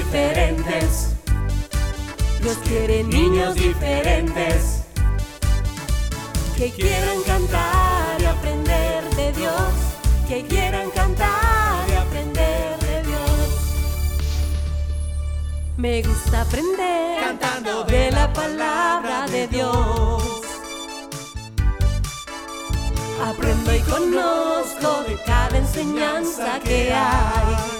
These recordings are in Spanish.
diferentes. Dios quiere niños diferentes que quieran cantar y aprender de Dios, que quieran cantar y aprender de Dios. Me gusta aprender Cantando de la palabra de Dios. Aprendo y conozco de cada enseñanza que hay.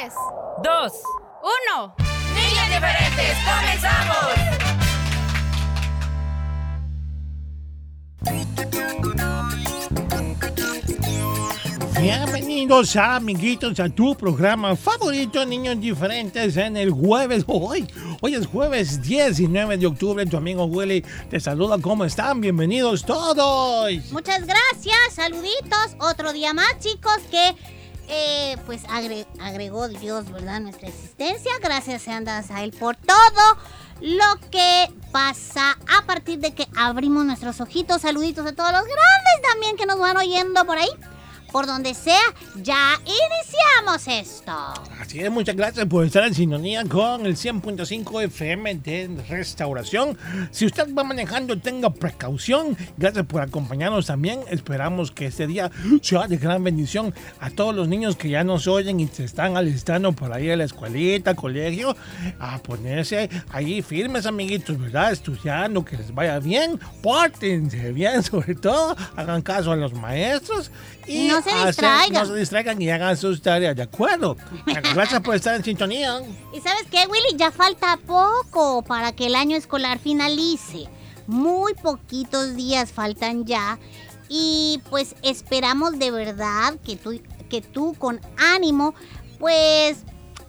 tres, dos, uno. Niños diferentes, comenzamos. Bienvenidos amiguitos a tu programa favorito Niños Diferentes en el jueves hoy. Hoy es jueves 19 de octubre. Tu amigo Willy te saluda. ¿Cómo están? Bienvenidos todos. Muchas gracias, saluditos. Otro día más, chicos, que eh, pues agre- agregó Dios, ¿verdad? Nuestra existencia. Gracias sean dadas a Él por todo lo que pasa a partir de que abrimos nuestros ojitos. Saluditos a todos los grandes también que nos van oyendo por ahí. Por donde sea, ya iniciamos esto. Así es, muchas gracias por estar en sintonía con el 100.5 FM de Restauración. Si usted va manejando, tenga precaución. Gracias por acompañarnos también. Esperamos que este día sea de gran bendición a todos los niños que ya nos oyen y se están alistando por ahí a la escuelita, colegio, a ponerse ahí firmes, amiguitos, ¿verdad? Estudiando, que les vaya bien. Pórtense bien, sobre todo. Hagan caso a los maestros. Y No se distraigan. no se distraigan y hagan sus tareas, ¿de acuerdo? Gracias por estar en sintonía. ¿Y sabes qué, Willy? Ya falta poco para que el año escolar finalice. Muy poquitos días faltan ya. Y pues esperamos de verdad que tú, que tú con ánimo, pues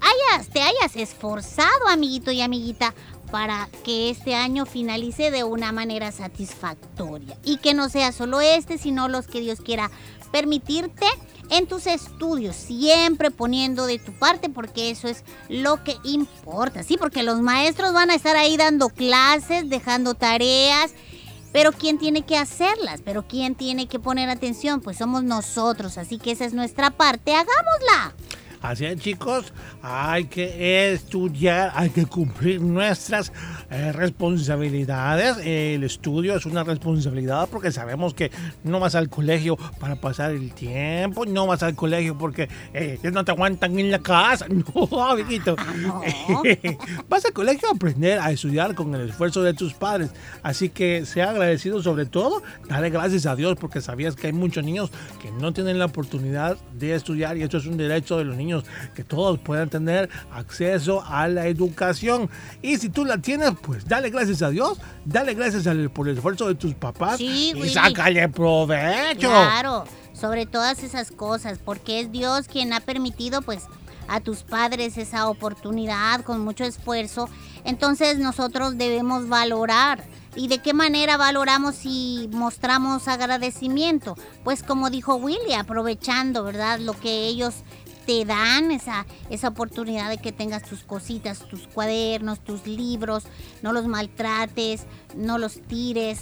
hayas, te hayas esforzado, amiguito y amiguita, para que este año finalice de una manera satisfactoria. Y que no sea solo este, sino los que Dios quiera permitirte en tus estudios, siempre poniendo de tu parte porque eso es lo que importa, sí, porque los maestros van a estar ahí dando clases, dejando tareas, pero ¿quién tiene que hacerlas? ¿Pero quién tiene que poner atención? Pues somos nosotros, así que esa es nuestra parte, hagámosla. Así es, chicos, hay que estudiar, hay que cumplir nuestras eh, responsabilidades. El estudio es una responsabilidad porque sabemos que no vas al colegio para pasar el tiempo, no vas al colegio porque eh, no te aguantan en la casa. No, amiguito. Ah, no. Vas al colegio a aprender a estudiar con el esfuerzo de tus padres. Así que sea agradecido sobre todo, dale gracias a Dios porque sabías que hay muchos niños que no tienen la oportunidad de estudiar y esto es un derecho de los niños que todos puedan tener acceso a la educación. Y si tú la tienes, pues dale gracias a Dios, dale gracias por el esfuerzo de tus papás Sí, y sácale provecho. Claro, sobre todas esas cosas, porque es Dios quien ha permitido pues a tus padres esa oportunidad con mucho esfuerzo. Entonces nosotros debemos valorar. ¿Y de qué manera valoramos si mostramos agradecimiento? Pues como dijo Willy, aprovechando, ¿verdad? Lo que ellos te dan esa, esa oportunidad de que tengas tus cositas, tus cuadernos, tus libros, no los maltrates, no los tires,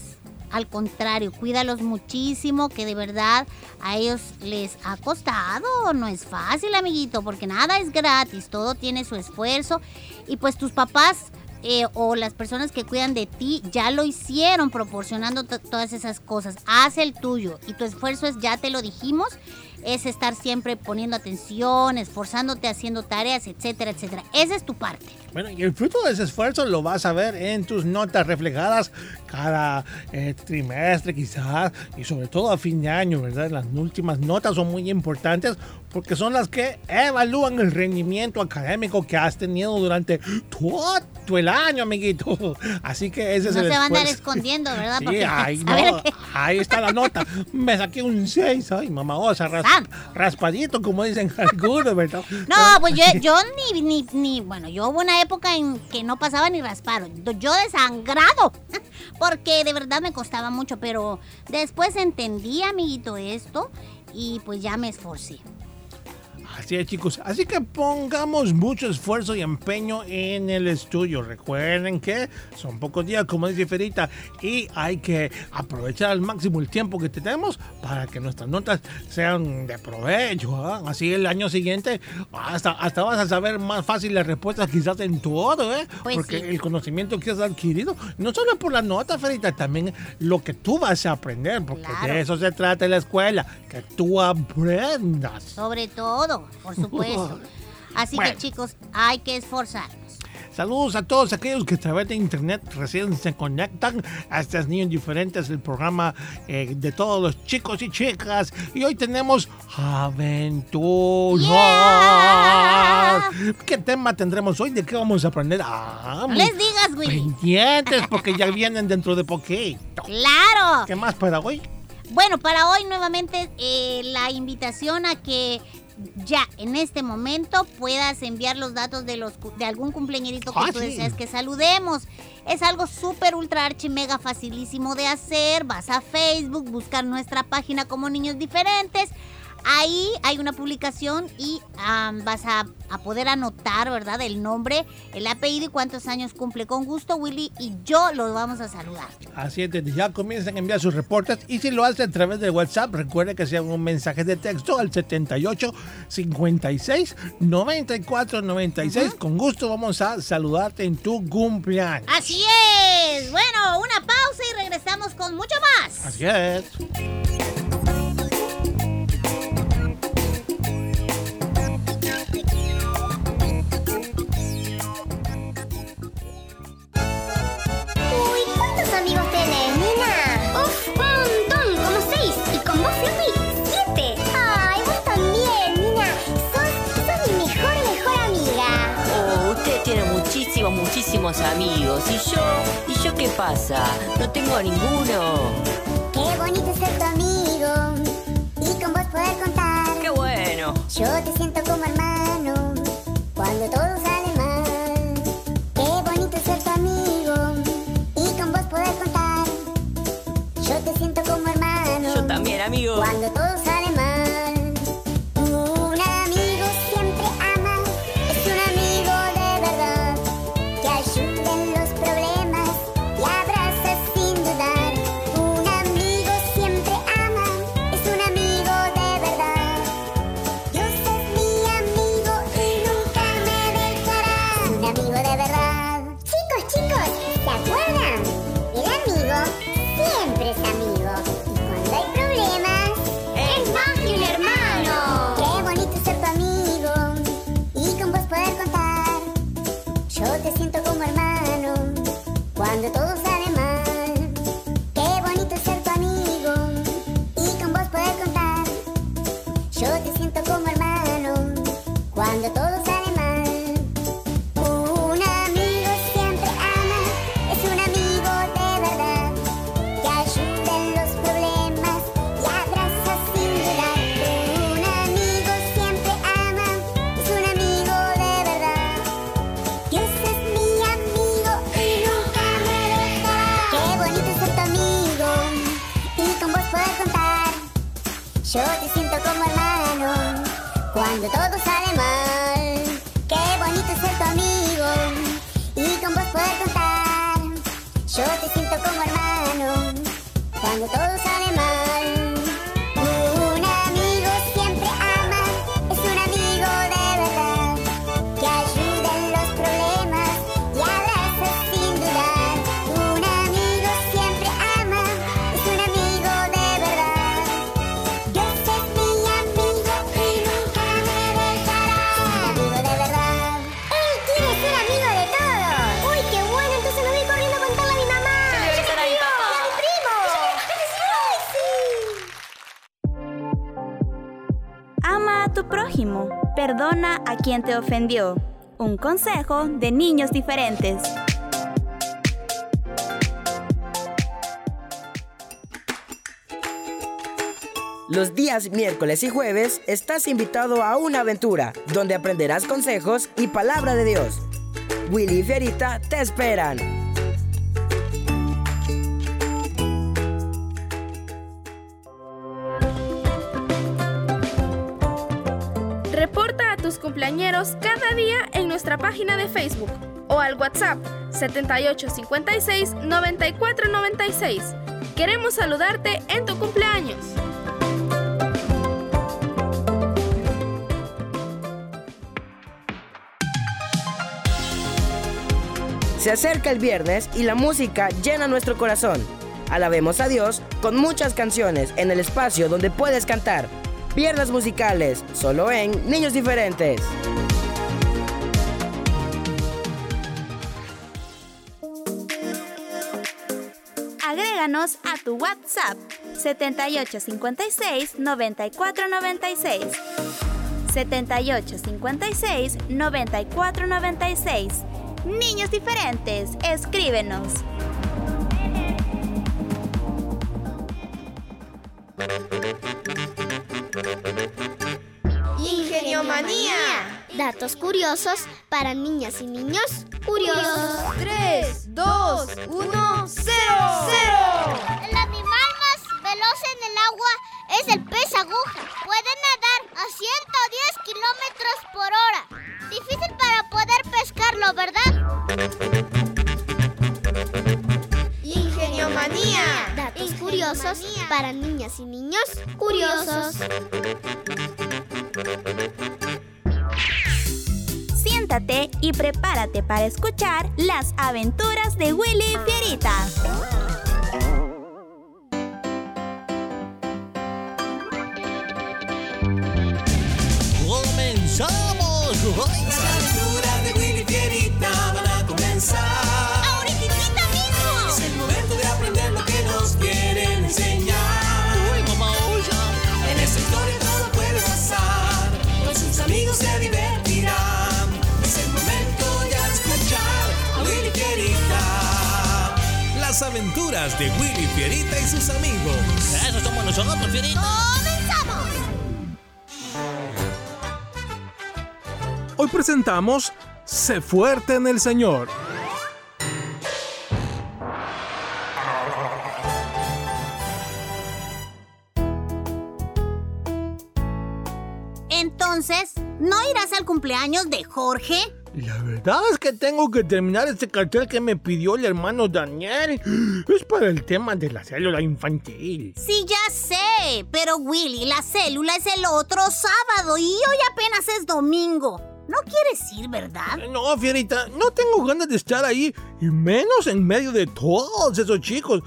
al contrario, cuídalos muchísimo, que de verdad a ellos les ha costado. No es fácil, amiguito, porque nada es gratis, todo tiene su esfuerzo. Y pues tus papás eh, o las personas que cuidan de ti ya lo hicieron proporcionando to- todas esas cosas. Haz el tuyo y tu esfuerzo es, ya te lo dijimos, es estar siempre poniendo atención, esforzándote, haciendo tareas, etcétera, etcétera. Esa es tu parte. Bueno, y el fruto de ese esfuerzo lo vas a ver en tus notas reflejadas cada eh, trimestre quizás y sobre todo a fin de año, ¿verdad? Las últimas notas son muy importantes porque son las que evalúan el rendimiento académico que has tenido durante todo el año, amiguito. Así que ese es No el se va a andar escondiendo, ¿verdad? Sí, Porque- ahí, no, está la nota. Me saqué un 6. Ay, ras- Raspadito, como dicen algunos, ¿verdad? No, pues yo, yo ni, ni, ni, bueno, yo hubo una época en que no pasaba ni raspado. Yo desangrado, porque de verdad me costaba mucho, pero después entendí, amiguito, esto y pues ya me esforcé. Así es, chicos. Así que pongamos mucho esfuerzo y empeño en el estudio. Recuerden que son pocos días, como dice Ferita, y hay que aprovechar al máximo el tiempo que tenemos para que nuestras notas sean de provecho. ¿ah? Así el año siguiente hasta, hasta vas a saber más fácil las respuestas quizás en todo, ¿eh? Pues Porque sí. el conocimiento que has adquirido, no solo por la nota, Ferita, también lo que tú vas a aprender, porque Claro. de eso se trata en la escuela, que tú aprendas. Sobre todo, por supuesto. Así Bueno. que chicos, hay que esforzarnos. Saludos a todos aquellos que a través de internet recién se conectan a estos niños diferentes, el programa eh, de todos los chicos y chicas. Y hoy tenemos aventuras. Yeah. ¿Qué tema tendremos hoy? ¿De qué vamos a aprender? Ah, No les digas, Willy. pendientes, porque ya vienen dentro de poquito. Claro. ¿Qué más para hoy? Bueno, para hoy nuevamente eh, la invitación a que ya en este momento puedas enviar los datos de los de algún cumpleañerito que Ah, tú sí. deseas que saludemos. Es algo súper ultra archi mega facilísimo de hacer. Vas a Facebook, buscar nuestra página como Niños Diferentes. Ahí hay una publicación y vas a, a poder anotar, ¿verdad? El nombre, el apellido y cuántos años cumple. Con gusto, Willy y yo los vamos a saludar. Así es, desde ya comiencen a enviar sus reportes y si lo hacen a través de WhatsApp, recuerde que sea un mensaje de texto al 78 56 94 96. Con gusto vamos a saludarte en tu cumpleaños. Así es. Bueno, una pausa y regresamos con mucho más. Así es. Amigos tenés, nena? Uf, un montón, como seis. ¿Y con vos, Fluffy? Siete. Ay, vos también, nena. Sos, sos mi mejor, mejor amiga. Oh, usted tiene muchísimos, muchísimos amigos. ¿Y yo? ¿Y yo qué pasa? No tengo a ninguno. Qué bonito ser tu amigo y con vos poder contar. ¡Qué bueno! Yo te siento como hermano también, te ofendió. Un consejo de niños diferentes. Los días miércoles y jueves estás invitado a una aventura donde aprenderás consejos y palabra de Dios. Willy y Fierita te esperan. Cada día en nuestra página de Facebook o al WhatsApp 7856 9496. Queremos saludarte en tu cumpleaños. Se acerca el viernes y la música llena nuestro corazón. Alabemos a Dios con muchas canciones en el espacio donde puedes cantar. Viernes musicales, solo en Niños Diferentes. Agréganos a tu WhatsApp 7856 9496. 7856 9496. Niños diferentes, escríbenos. Datos curiosos para niñas y niños curiosos. 3, 2, 1, 0. El animal más veloz en el agua es el pez aguja. Puede nadar a 110 kilómetros por hora. Difícil para poder pescarlo, ¿verdad? Ingenio Manía. Datos curiosos para niñas y niños curiosos. Y prepárate para escuchar las aventuras de Willy Fierita. Aventuras de Willy Fierita y sus amigos. Eso somos nosotros, Fierita. ¡Comenzamos! Hoy presentamos Sé fuerte en el Señor. Entonces, ¿no irás al cumpleaños de Jorge? La verdad es que tengo que terminar este cartel que me pidió el hermano Daniel. Es para el tema de la célula infantil. Sí, ya sé, pero Willy, la célula es el otro sábado y hoy apenas es domingo. No quieres ir, ¿verdad? No, Fierita, no tengo ganas de estar ahí, y menos en medio de todos esos chicos.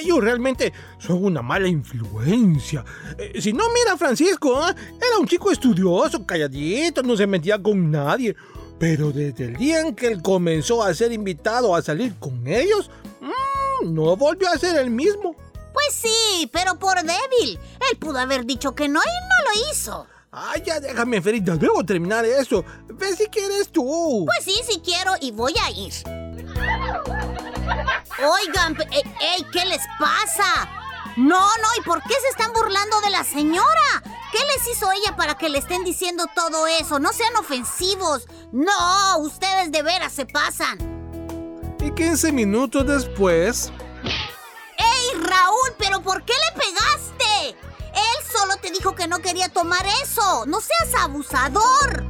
Ellos realmente son una mala influencia. Eh, Si no, mira a Francisco, ¿eh? era un chico estudioso, calladito, no se metía con nadie. Pero desde el día en que él comenzó a ser invitado a salir con ellos, mm, no volvió a ser el mismo. Pues sí, pero por débil. Él pudo haber dicho que no y no lo hizo. Ay, ya déjame, Ferita, debo terminar eso. Ve si quieres tú. Pues sí, sí quiero y voy a ir. Oigan, ey, ey, ¿qué les pasa? No, no, ¿y por qué se están burlando de la señora? ¿Qué les hizo ella para que le estén diciendo todo eso? No sean ofensivos. No, ustedes de veras se pasan. Y 15 minutos después, ¡Ey, Raúl! ¿Pero por qué le pegaste? Él solo te dijo que no quería tomar eso. No seas abusador.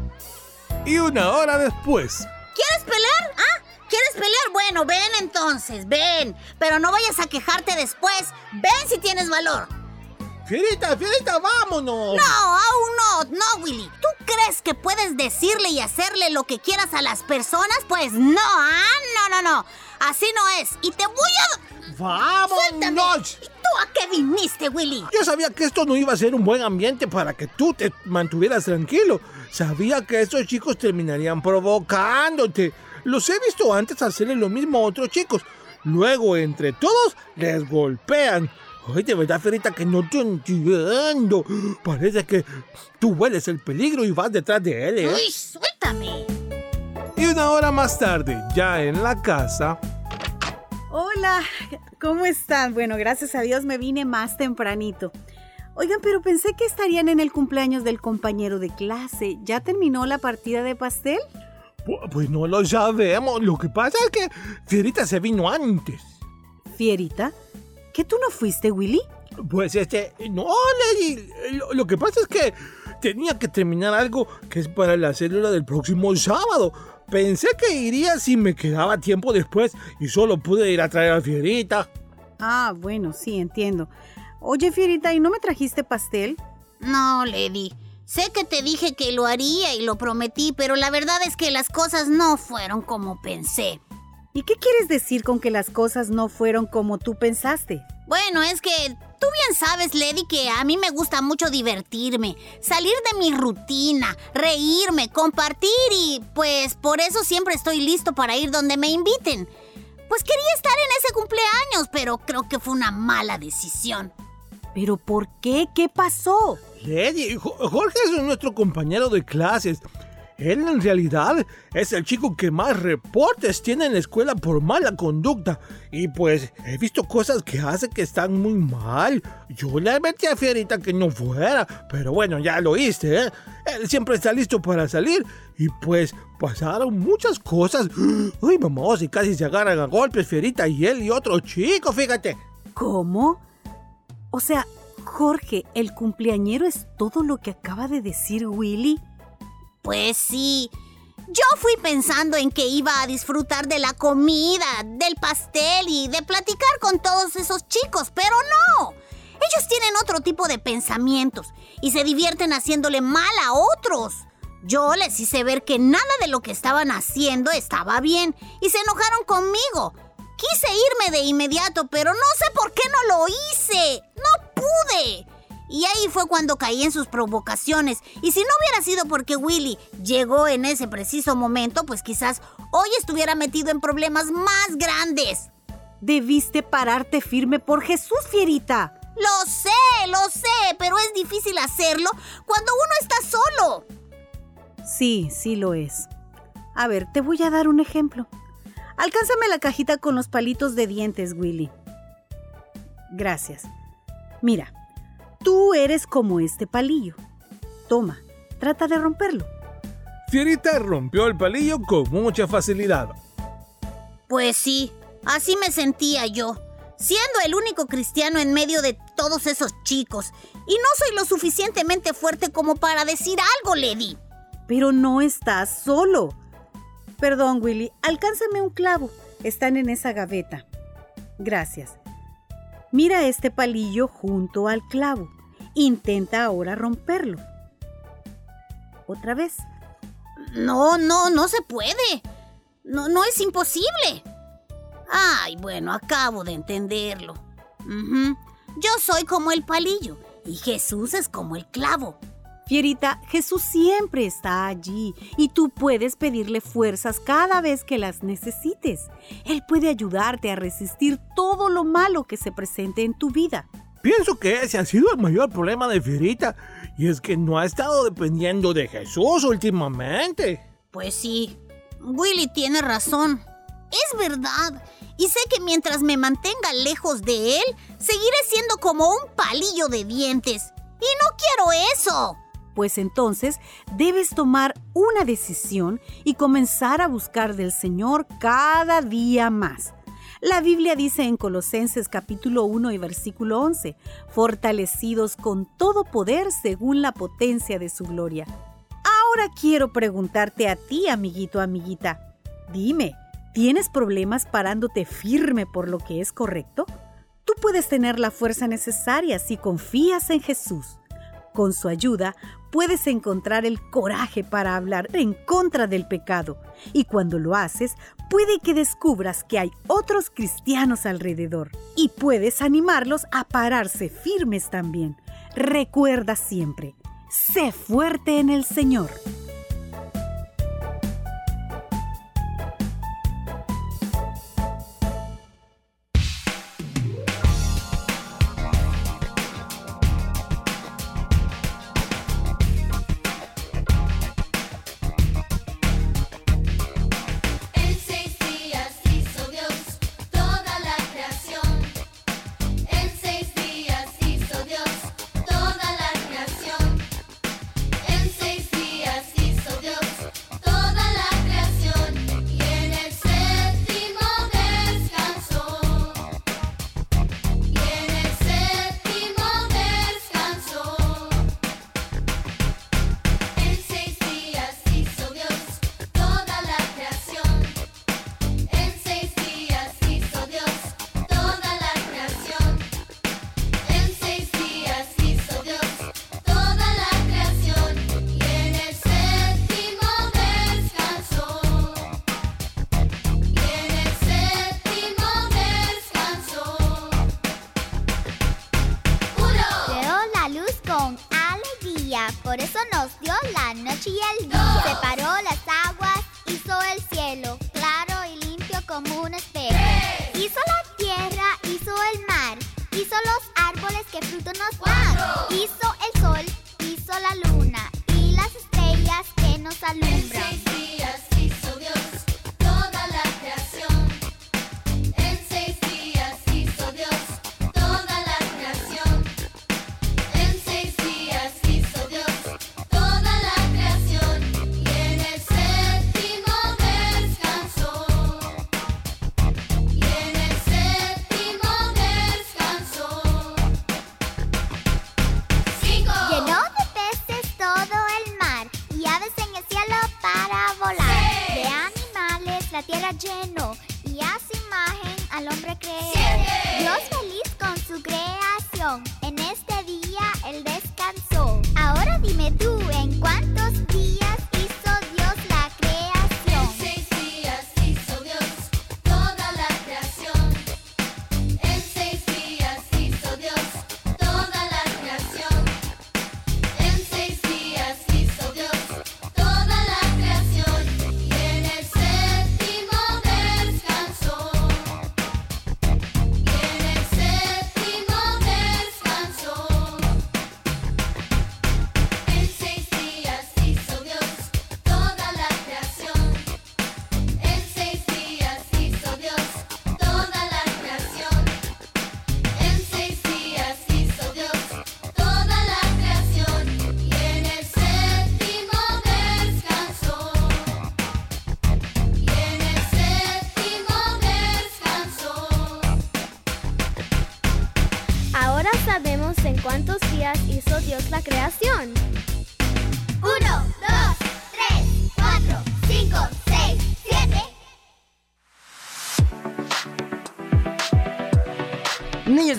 y una hora después. ¿Quieres pelear? ¿Ah? ¿Quieres pelear? Bueno, ven entonces, ven. Pero no vayas a quejarte después. Ven si tienes valor. Fierita, Fierita, vámonos. No, aún no, no, Willy. ¿Tú crees que puedes decirle y hacerle lo que quieras a las personas? Pues no, ah, no, no, no. Así no es. Y te voy a... Suéltame. ¡Vámonos! ¿Y tú a qué viniste, Willy? Yo sabía que esto no iba a ser un buen ambiente para que tú te mantuvieras tranquilo. Sabía que esos chicos terminarían provocándote. Los he visto antes hacerle lo mismo a otros chicos. Luego, entre todos, les golpean. Ay, de verdad, Fierita, que no te entiendo. Parece que tú hueles el peligro y vas detrás de él, ¿eh? ¡Uy, suéltame! Y una hora más tarde, ya en la casa. Hola, ¿cómo están? Bueno, gracias a Dios me vine más tempranito. Oigan, pero pensé que estarían en el cumpleaños del compañero de clase. ¿Ya terminó la partida de pastel? Pues no lo sabemos. Lo que pasa es que Fierita se vino antes. ¿Fierita? ¿Que tú no fuiste, Willy? Pues este, no, Lady. Lo, lo, que pasa es que tenía que terminar algo que es para la célula del próximo sábado. Pensé que iría si me quedaba tiempo después y solo pude ir a traer a Fierita. Ah, bueno, sí, entiendo. Oye, Fierita, ¿y no me trajiste pastel? No, Lady. Sé que te dije que lo haría y lo prometí, pero la verdad es que las cosas no fueron como pensé. ¿Y qué quieres decir con que las cosas no fueron como tú pensaste? Bueno, es que tú bien sabes, Lady, que a mí me gusta mucho divertirme, salir de mi rutina, reírme, compartir y pues por eso siempre estoy listo para ir donde me inviten. Pues quería estar en ese cumpleaños, pero creo que fue una mala decisión. ¿Pero por qué? ¿Qué pasó? Jorge es nuestro compañero de clases. Él en realidad es el chico que más reportes tiene en la escuela por mala conducta. Y pues he visto cosas que hace que están muy mal. Yo le metí a Fierita que no fuera. Pero bueno, ya lo hice, ¿eh? Él siempre está listo para salir. Y pues pasaron muchas cosas. Uy, vamos, y casi se agarran a golpes Fierita y él y otro chico, fíjate. ¿Cómo? O sea, Jorge, el cumpleañero es todo lo que acaba de decir Willy. Pues sí. Yo fui pensando en que iba a disfrutar de la comida, del pastel y de platicar con todos esos chicos, pero no. Ellos tienen otro tipo de pensamientos y se divierten haciéndole mal a otros. Yo les hice ver que nada de lo que estaban haciendo estaba bien y se enojaron conmigo. Quise irme de inmediato, pero no sé por qué no lo hice. No pude. Y ahí fue cuando caí en sus provocaciones. Y si no hubiera sido porque Willy llegó en ese preciso momento, pues quizás hoy estuviera metido en problemas más grandes. Debiste pararte firme por Jesús, Fierita. Lo sé, lo sé, pero es difícil hacerlo cuando uno está solo. Sí, sí lo es. A ver, te voy a dar un ejemplo. Alcánzame la cajita con los palitos de dientes, Willy. Gracias. Mira, Tú eres como este palillo. Toma, trata de romperlo. Fierita rompió el palillo con mucha facilidad. Pues sí, así me sentía yo, siendo el único cristiano en medio de todos esos chicos. Y no soy lo suficientemente fuerte como para decir algo, Lady. Pero no estás solo. Perdón, Willy, alcánzame un clavo. Están en esa gaveta. Gracias. Mira este palillo junto al clavo. Intenta ahora romperlo. Otra vez. No, no, no se puede. No, no es imposible. Ay, bueno, acabo de entenderlo. Yo soy como el palillo y Jesús es como el clavo. Fierita, Jesús siempre está allí y tú puedes pedirle fuerzas cada vez que las necesites. Él puede ayudarte a resistir todo lo malo que se presente en tu vida. Pienso que ese ha sido el mayor problema de Fierita y es que no ha estado dependiendo de Jesús últimamente. Pues sí, Willy tiene razón. Es verdad. Y sé que mientras me mantenga lejos de él, seguiré siendo como un palillo de dientes. Y no quiero eso pues entonces debes tomar una decisión y comenzar a buscar del Señor cada día más. La Biblia dice en Colosenses capítulo 1 y versículo 11, fortalecidos con todo poder según la potencia de su gloria. Ahora quiero preguntarte a ti, amiguito, amiguita. Dime, ¿tienes problemas parándote firme por lo que es correcto? Tú puedes tener la fuerza necesaria si confías en Jesús. Con su ayuda puedes encontrar el coraje para hablar en contra del pecado. Y cuando lo haces, puede que descubras que hay otros cristianos alrededor y puedes animarlos a pararse firmes también. Recuerda siempre, sé fuerte en el Señor. La noche y el día. Separó las aguas, hizo el cielo,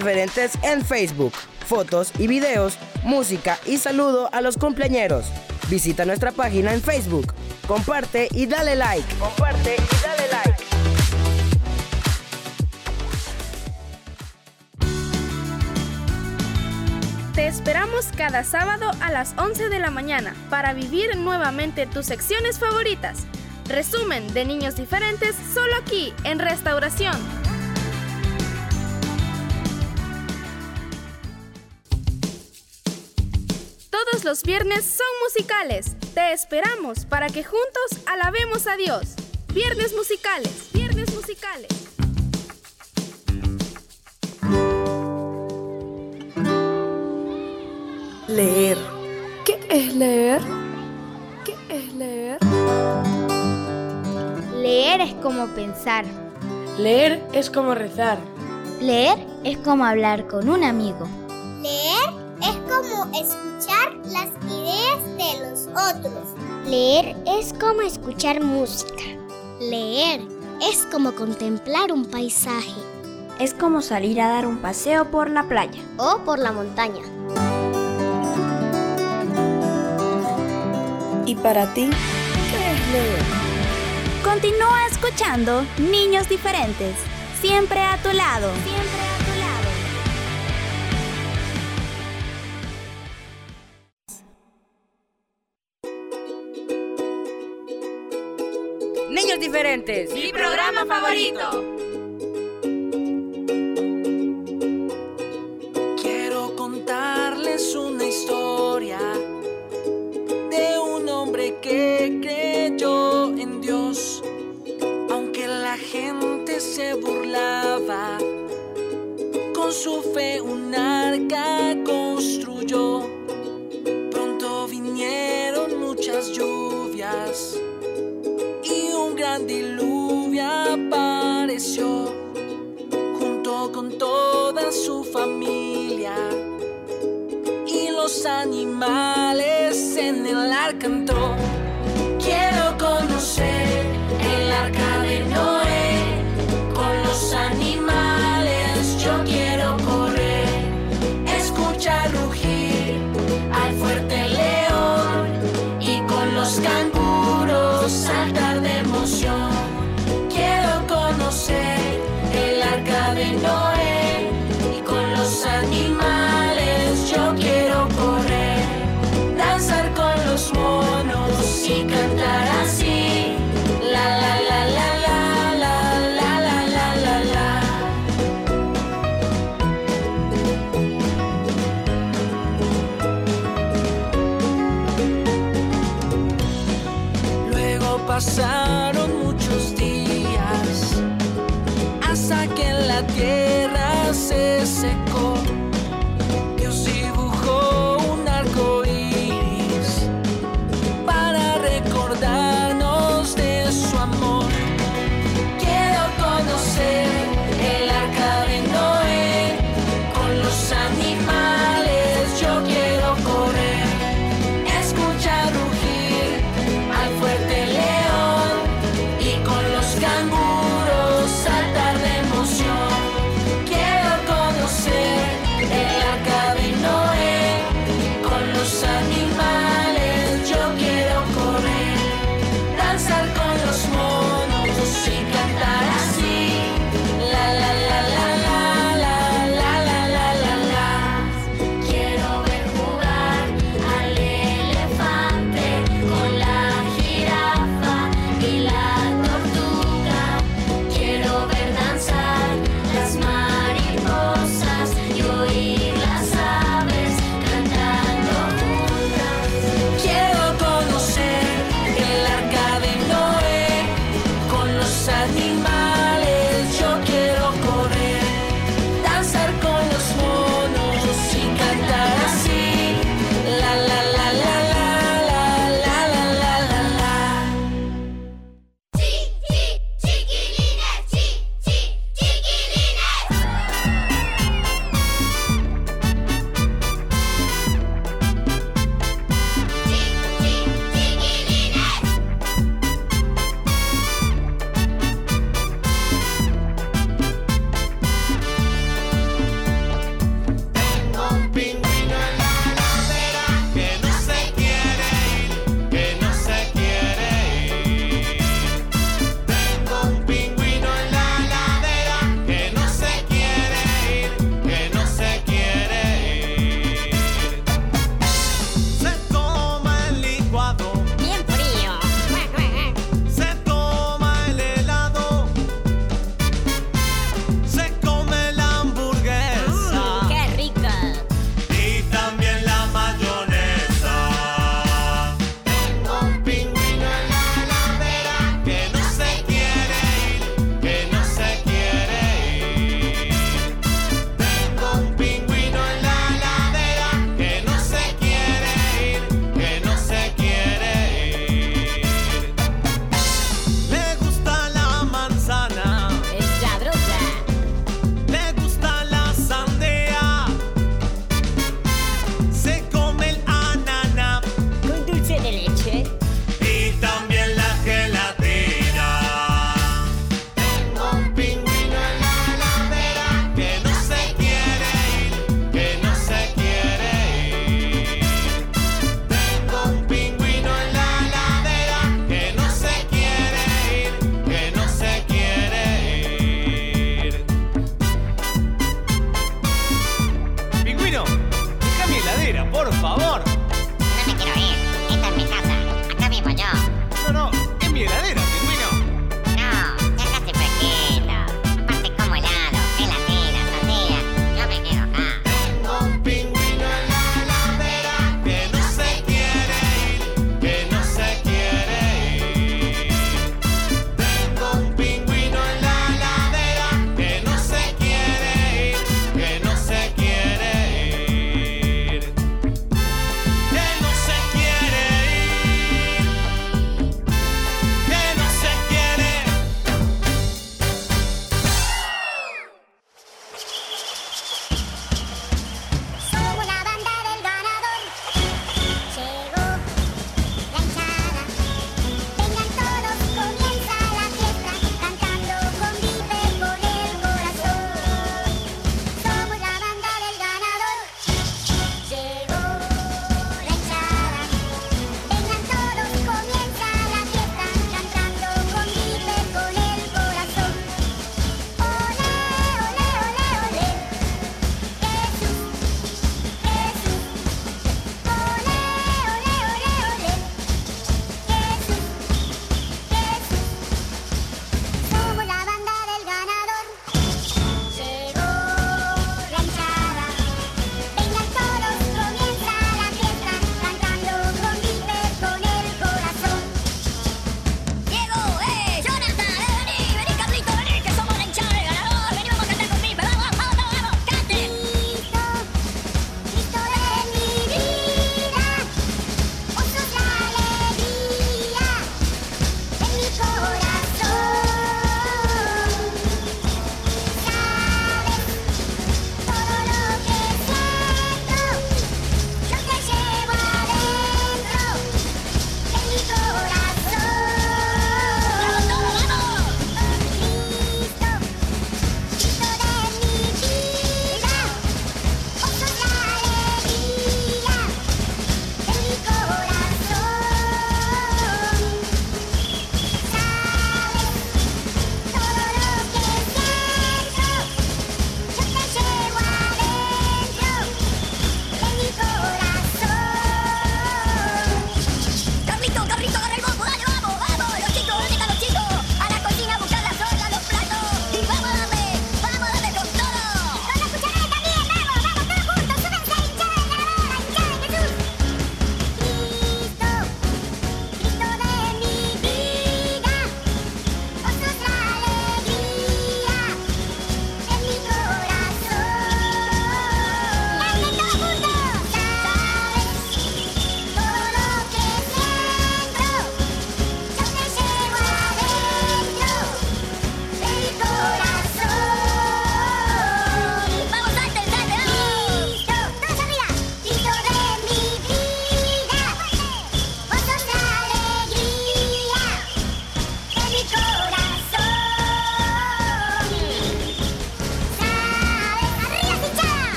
diferentes en Facebook, fotos y videos, música y saludo a los cumpleañeros. Visita nuestra página en Facebook, comparte y dale like. Comparte y dale like. Te esperamos cada sábado a las 11 de la mañana para vivir nuevamente tus secciones favoritas. Resumen de niños diferentes solo aquí en Restauración. Los viernes son musicales. Te esperamos para que juntos alabemos a Dios. Viernes musicales, viernes musicales. Leer. ¿Qué es leer? ¿Qué es leer? Leer es como pensar. Leer es como rezar. Leer es como hablar con un amigo. Leer es como escuchar las ideas de los otros. Leer es como escuchar música. Leer es como contemplar un paisaje. Es como salir a dar un paseo por la playa o por la montaña. ¿Y para ti qué es leer? Continúa escuchando Niños Diferentes, siempre a tu lado. Siempre diferentes. Mi programa favorito. Quiero contarles una historia de un hombre que creyó en Dios, aunque la gente se burlaba. Con su fe un arca construyó. Gran diluvio apareció junto con toda su familia y los animales en el arca entró. Quiero quiere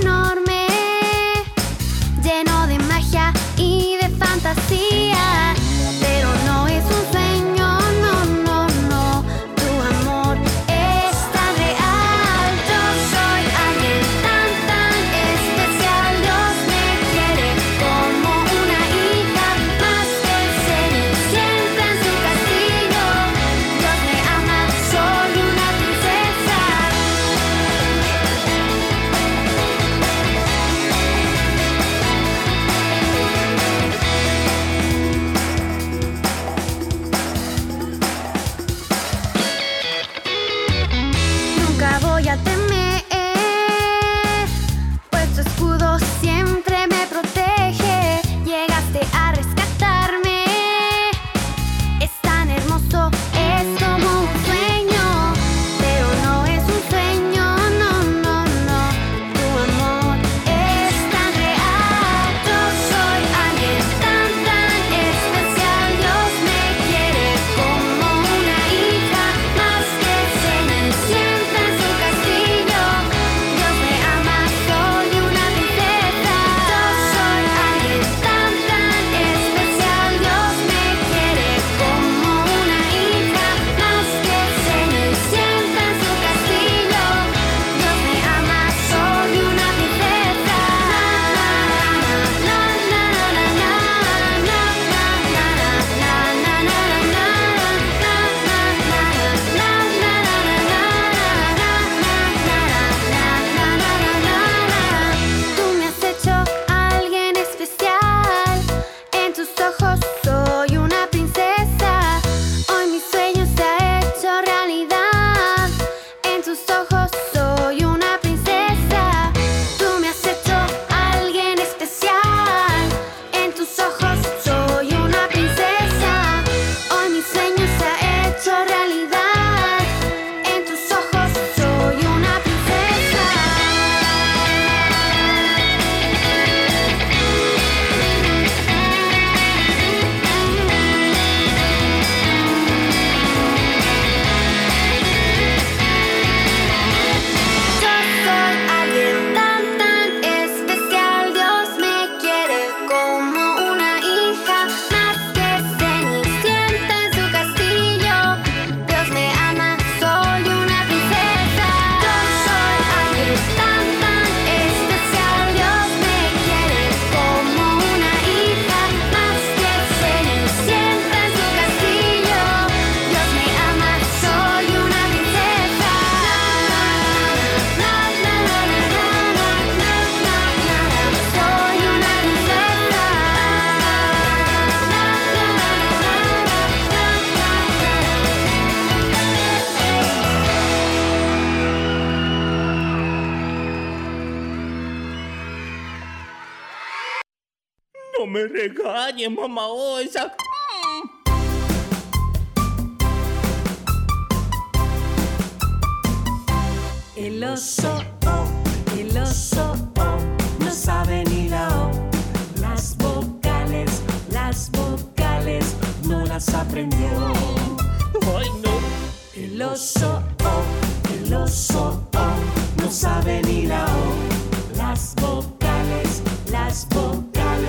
enorme, lleno de magia y de fantasía. Me regañes, mamá. Oh, esa... Mm. El oso, oh, el oso, oh, no sabe ni la O. Las vocales, las vocales, no las aprendió. Ay, no. El oso, oh, el oso, oh, no sabe ni la O. Las vocales, las vocales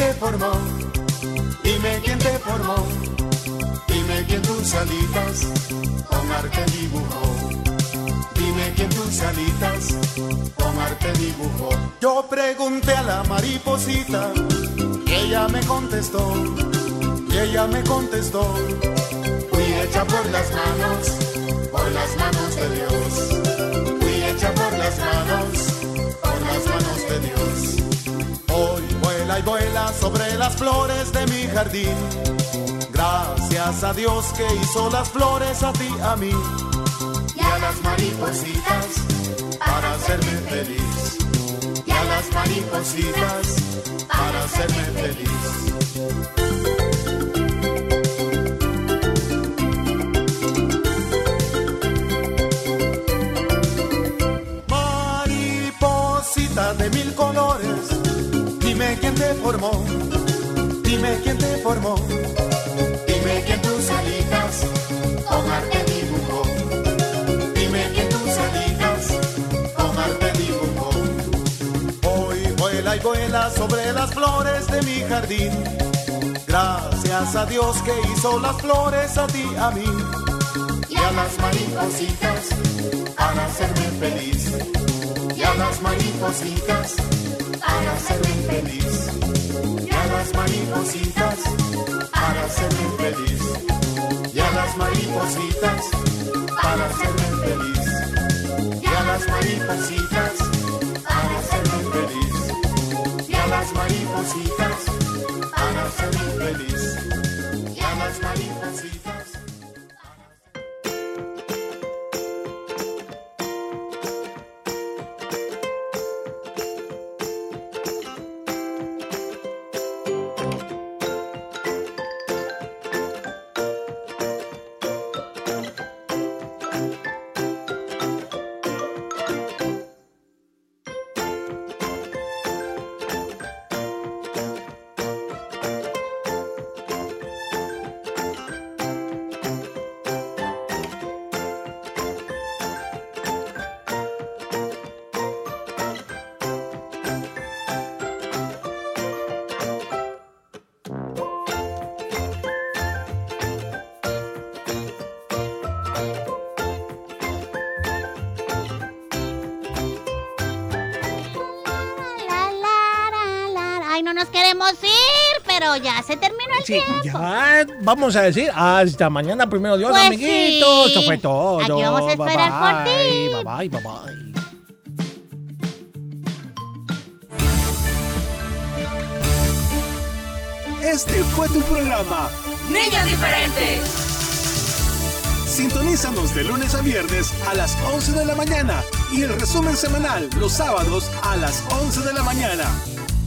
te formó. Dime quién te formó. Dime quién tus alitas con arte dibujó. Dime quién tus alitas con arte dibujó. Yo pregunté a la mariposita y ella me contestó. Y ella me contestó. Fui hecha por las manos, por las manos de Dios. Fui hecha por las manos, por las manos de Dios. Sobre las flores de mi jardín. Gracias a Dios que hizo las flores a ti, a mí y a las maripositas para hacerme feliz. Y a las maripositas para hacerme feliz. De mil colores, dime quién te formó, dime quién te formó. Dime quién tus alitas con arte dibujó. Dime quién tus alitas con arte dibujó. Hoy vuela y vuela sobre las flores de mi jardín. Gracias a Dios que hizo las flores a ti, a mí. Y a las maripositas para hacerme feliz. Y a las maripositas para hacerme feliz. Y a las maripositas para hacerme feliz. Y a las maripositas para hacerme feliz. Y a las maripositas para hacerme feliz. Y a las maripositas para hacerme feliz. Y a las maripositas. Sí, ya vamos a decir hasta mañana, primero Dios, Pues amiguitos. sí. Esto fue todo. Aquí vamos a esperar por ti. Bye bye, bye bye. Este fue tu programa. Niños diferentes. Sintonízanos de lunes a viernes a las 11 de la mañana y el resumen semanal los sábados a las 11 de la mañana.